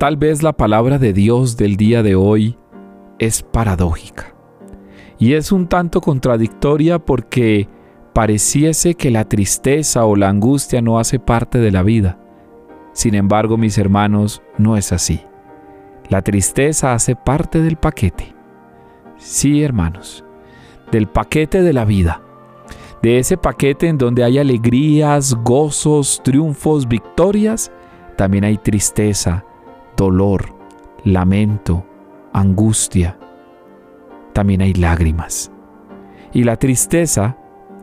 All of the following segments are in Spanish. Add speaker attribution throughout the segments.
Speaker 1: Tal vez la palabra de Dios del día de hoy es paradójica. Y es un tanto contradictoria porque pareciese que la tristeza o la angustia no hace parte de la vida. Sin embargo, mis hermanos, no es así. La tristeza hace parte del paquete. Sí, hermanos, del paquete de la vida. De ese paquete en donde hay alegrías, gozos, triunfos, victorias, también hay tristeza, dolor, lamento, angustia. También hay lágrimas. Y la tristeza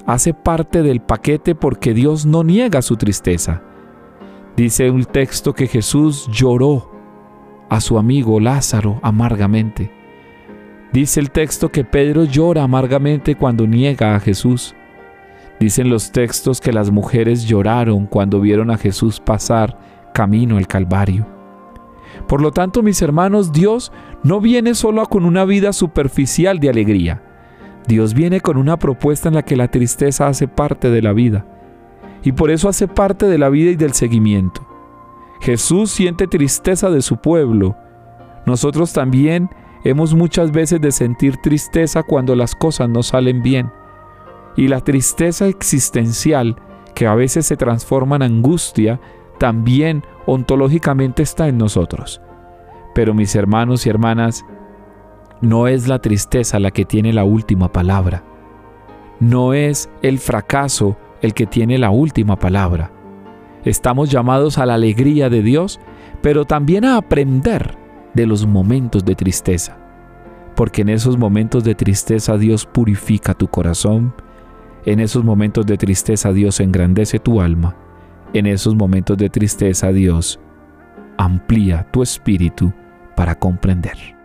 Speaker 1: hace parte del paquete porque Dios no niega su tristeza. Dice un texto que Jesús lloró a su amigo Lázaro amargamente. Dice el texto que Pedro llora amargamente cuando niega a Jesús. Dicen los textos que las mujeres lloraron cuando vieron a Jesús pasar camino al Calvario. Por lo tanto, mis hermanos, Dios no viene solo con una vida superficial de alegría. Dios viene con una propuesta en la que la tristeza hace parte de la vida. Y por eso hace parte de la vida y del seguimiento. Jesús siente tristeza de su pueblo. Nosotros también hemos muchas veces de sentir tristeza cuando las cosas no salen bien. Y la tristeza existencial, que a veces se transforma en angustia, también ontológicamente está en nosotros. Pero mis hermanos y hermanas, no es la tristeza la que tiene la última palabra. No es el fracaso el que tiene la última palabra. Estamos llamados a la alegría de Dios, pero también a aprender de los momentos de tristeza. Porque en esos momentos de tristeza Dios purifica tu corazón, en esos momentos de tristeza Dios engrandece tu alma, en esos momentos de tristeza Dios amplía tu espíritu para comprender.